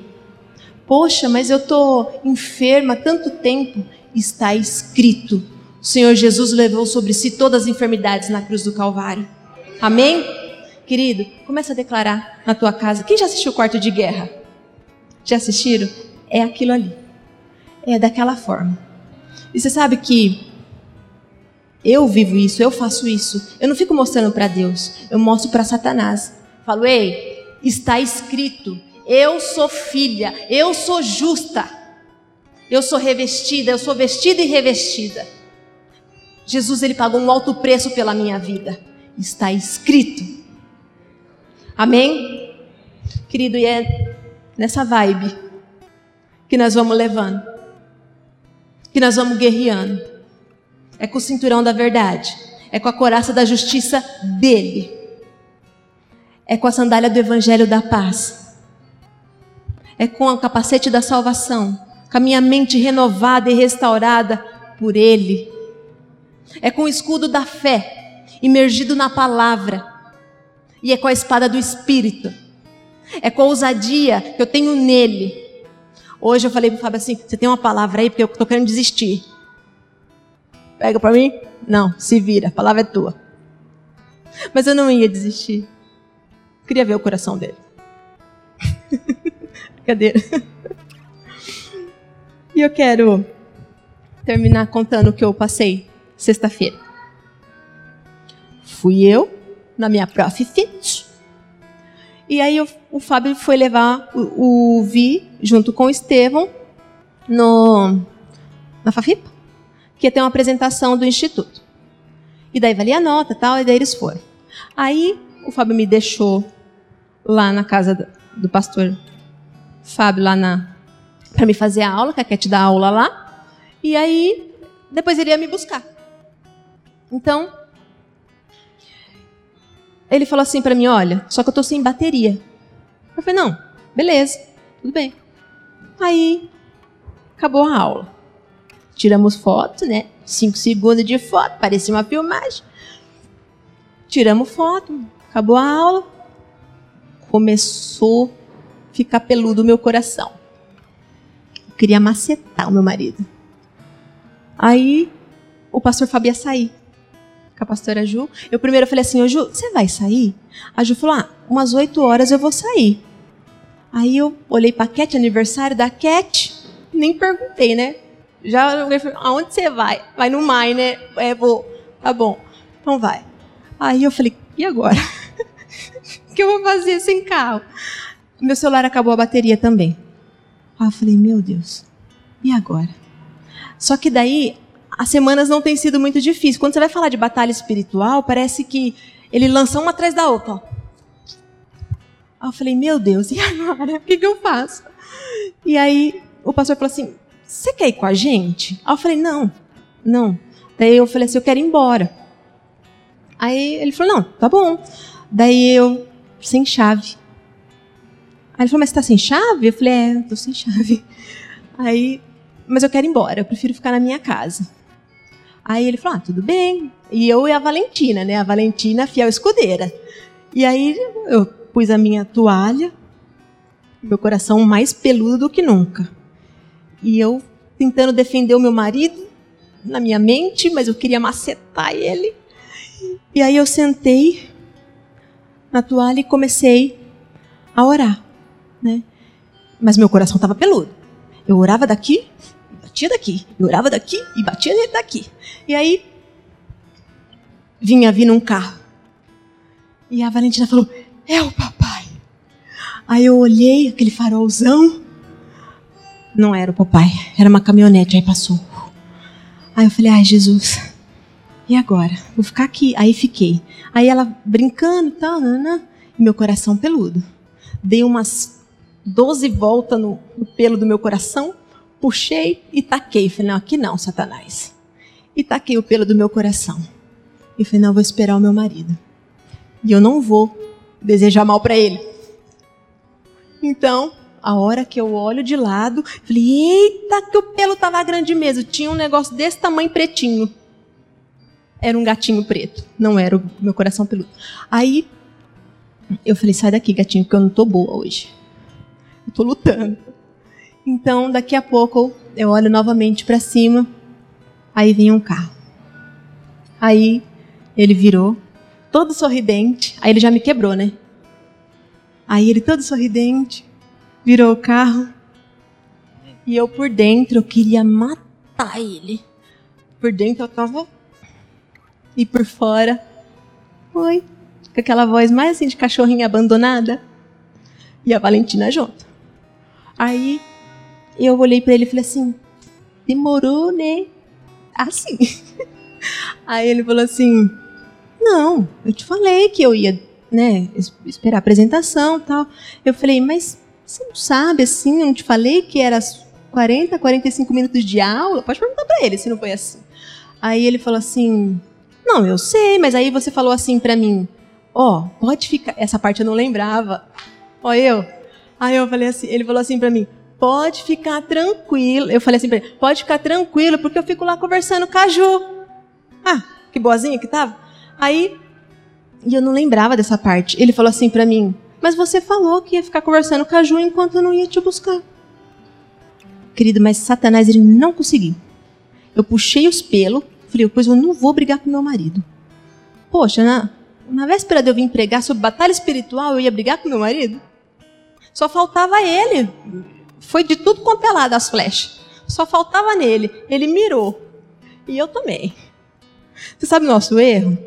Poxa, mas eu estou enferma há tanto tempo. Está escrito. O Senhor Jesus levou sobre si todas as enfermidades na cruz do Calvário. Amém? Querido, começa a declarar na tua casa. Quem já assistiu o quarto de guerra? Já assistiram? É aquilo ali. É daquela forma. E você sabe que eu vivo isso, eu faço isso. Eu não fico mostrando para Deus, eu mostro para Satanás. Falo, ei, está escrito. Eu sou filha, eu sou justa, eu sou revestida, eu sou vestida e revestida. Jesus ele pagou um alto preço pela minha vida. Está escrito. Amém? Querido, e é nessa vibe que nós vamos levando. Que nós vamos guerreando. É com o cinturão da verdade. É com a coraça da justiça dele. É com a sandália do evangelho da paz É com o capacete da salvação, com a minha mente renovada e restaurada por Ele. É com o escudo da fé, imergido na palavra. E é com a espada do Espírito. É com a ousadia que eu tenho nele. Hoje eu falei para o Fábio assim: você tem uma palavra aí, porque eu estou querendo desistir. Pega para mim? Não, se vira, a palavra é tua. Mas eu não ia desistir. Queria ver o coração dele. *laughs* Brincadeira. E eu quero terminar contando o que eu passei sexta-feira. Fui eu, na minha prof fit. E aí o, o Fábio foi levar o, o Vi, junto com o Estevão, no, na Fafipa, que ia ter uma apresentação do Instituto. E daí valia a nota tal, e daí eles foram. Aí o Fábio me deixou lá na casa do pastor Fábio, lá na para me fazer a aula, que a Cat dá aula lá. E aí, depois ele ia me buscar. Então, ele falou assim para mim: Olha, só que eu tô sem bateria. Eu falei: Não, beleza, tudo bem. Aí, acabou a aula. Tiramos foto, né? Cinco segundos de foto, parecia uma filmagem. Tiramos foto, acabou a aula. Começou a ficar peludo o meu coração. Eu queria macetar o meu marido. Aí, o pastor Fábio ia sair com a pastora Ju. Eu primeiro falei assim, ô Ju, você vai sair? A Ju falou, ah, umas 8 horas eu vou sair. Aí eu olhei para a Cat, aniversário da Cat, nem perguntei, né? Já aonde você vai? Vai no Mai, né? É, vou. Tá bom. Então vai. Aí eu falei, e agora? *laughs* o que eu vou fazer sem carro? Meu celular acabou a bateria também. Aí eu falei, meu Deus, e agora? Só que daí as semanas não têm sido muito difíceis. Quando você vai falar de batalha espiritual, parece que ele lança uma atrás da outra. Aí eu falei, meu Deus, e agora? O que, que eu faço? E aí o pastor falou assim: Você quer ir com a gente? Aí eu falei, não, não. Daí eu falei assim, eu quero ir embora. Aí ele falou, não, tá bom. Daí eu, sem chave. Aí ele falou, mas você tá sem chave? Eu falei, é, tô sem chave. Aí, mas eu quero ir embora, eu prefiro ficar na minha casa. Aí ele falou: ah, tudo bem. E eu e a Valentina, né? A Valentina, fiel escudeira. E aí eu pus a minha toalha, meu coração mais peludo do que nunca. E eu tentando defender o meu marido na minha mente, mas eu queria macetar ele. E aí eu sentei na toalha e comecei a orar, né? Mas meu coração estava peludo. Eu orava daqui, batia daqui, eu orava daqui e batia daqui. E aí vinha vindo um carro. E a Valentina falou: É o papai. Aí eu olhei aquele farolzão. Não era o papai, era uma caminhonete. Aí passou. Aí eu falei: Ai, Jesus. E agora? Vou ficar aqui. Aí fiquei. Aí ela brincando e tal, nanã, e meu coração peludo. Dei umas 12 voltas no, no pelo do meu coração puxei e taquei. Falei, não, aqui não, Satanás. E taquei o pelo do meu coração. E falei, não, vou esperar o meu marido. E eu não vou desejar mal para ele. Então, a hora que eu olho de lado, falei, eita, que o pelo tava grande mesmo. Tinha um negócio desse tamanho pretinho. Era um gatinho preto, não era o meu coração peludo. Aí, eu falei, sai daqui, gatinho, porque eu não tô boa hoje. Eu tô lutando. Então, daqui a pouco, eu olho novamente para cima, aí vem um carro. Aí ele virou, todo sorridente, aí ele já me quebrou, né? Aí ele todo sorridente, virou o carro, e eu por dentro, eu queria matar ele. Por dentro eu tava. E por fora. Oi. Com aquela voz mais assim de cachorrinha abandonada. E a Valentina junto. Aí eu olhei para ele e falei assim: demorou, né? Assim. *laughs* Aí ele falou assim: não, eu te falei que eu ia, né, esperar a apresentação tal. Eu falei, mas você não sabe assim? Eu não te falei que era 40, 45 minutos de aula? Pode perguntar para ele se não foi assim. Aí ele falou assim: não, eu sei, mas aí você falou assim para mim: ó, oh, pode ficar. Essa parte eu não lembrava. Ó, eu. Aí eu falei assim, ele falou assim para mim, pode ficar tranquilo. Eu falei assim para ele, pode ficar tranquilo, porque eu fico lá conversando com a Ju. Ah, que boazinha que tava. Aí, e eu não lembrava dessa parte. Ele falou assim para mim, mas você falou que ia ficar conversando com a Ju enquanto eu não ia te buscar. Querido, mas Satanás ele não conseguiu. Eu puxei os pelos, falei, pois eu não vou brigar com meu marido. Poxa, na, na véspera de eu vir pregar sobre batalha espiritual, eu ia brigar com meu marido? Só faltava ele. Foi de tudo quanto é lado as flechas. Só faltava nele. Ele mirou. E eu também. Você sabe o nosso erro?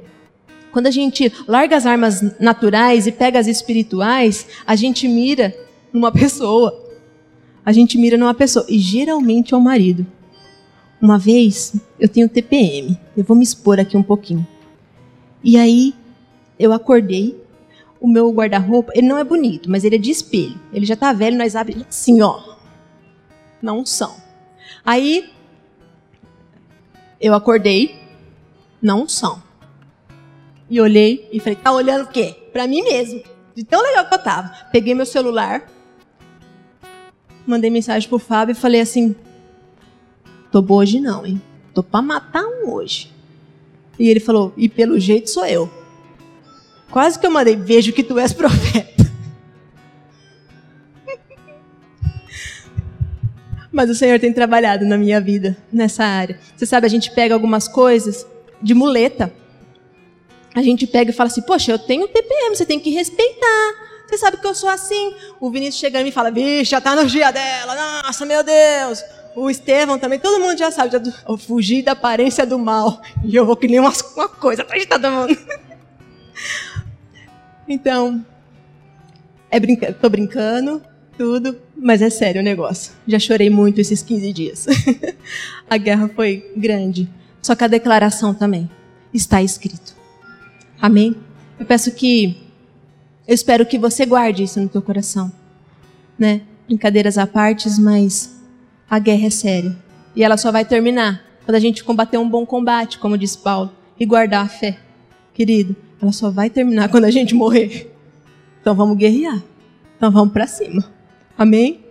Quando a gente larga as armas naturais e pega as espirituais, a gente mira numa pessoa. A gente mira numa pessoa. E geralmente é o marido. Uma vez, eu tenho TPM. Eu vou me expor aqui um pouquinho. E aí, eu acordei. O meu guarda-roupa, ele não é bonito, mas ele é de espelho. Ele já tá velho, nós abrimos assim, ó. Não são. Aí, eu acordei. Não são. E olhei e falei, tá olhando o quê? Pra mim mesmo. De tão legal que eu tava. Peguei meu celular, mandei mensagem pro Fábio e falei assim: Tô boa hoje não, hein? Tô pra matar um hoje. E ele falou: E pelo jeito sou eu. Quase que eu mandei: Vejo que tu és profeta. *laughs* Mas o Senhor tem trabalhado na minha vida nessa área. Você sabe, a gente pega algumas coisas de muleta. A gente pega e fala assim: Poxa, eu tenho TPM, você tem que respeitar. Você sabe que eu sou assim. O Vinícius chega e fala: Bicha, já tá no dia dela. Nossa, meu Deus o Estevão também, todo mundo já sabe, já, eu fugi da aparência do mal. E eu vou nem uma, uma coisa atrás de todo mundo. *laughs* então, é brinca tô brincando, tudo, mas é sério o negócio. Já chorei muito esses 15 dias. *laughs* a guerra foi grande. Só que a declaração também está escrito. Amém? Eu peço que, eu espero que você guarde isso no teu coração. Né? Brincadeiras à parte, mas a guerra é séria. E ela só vai terminar quando a gente combater um bom combate, como diz Paulo, e guardar a fé. Querido, ela só vai terminar quando a gente morrer. Então vamos guerrear. Então vamos para cima. Amém?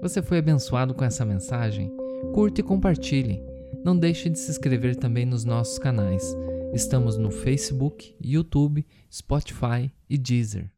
Você foi abençoado com essa mensagem? Curte e compartilhe. Não deixe de se inscrever também nos nossos canais. Estamos no Facebook, YouTube, Spotify e Deezer.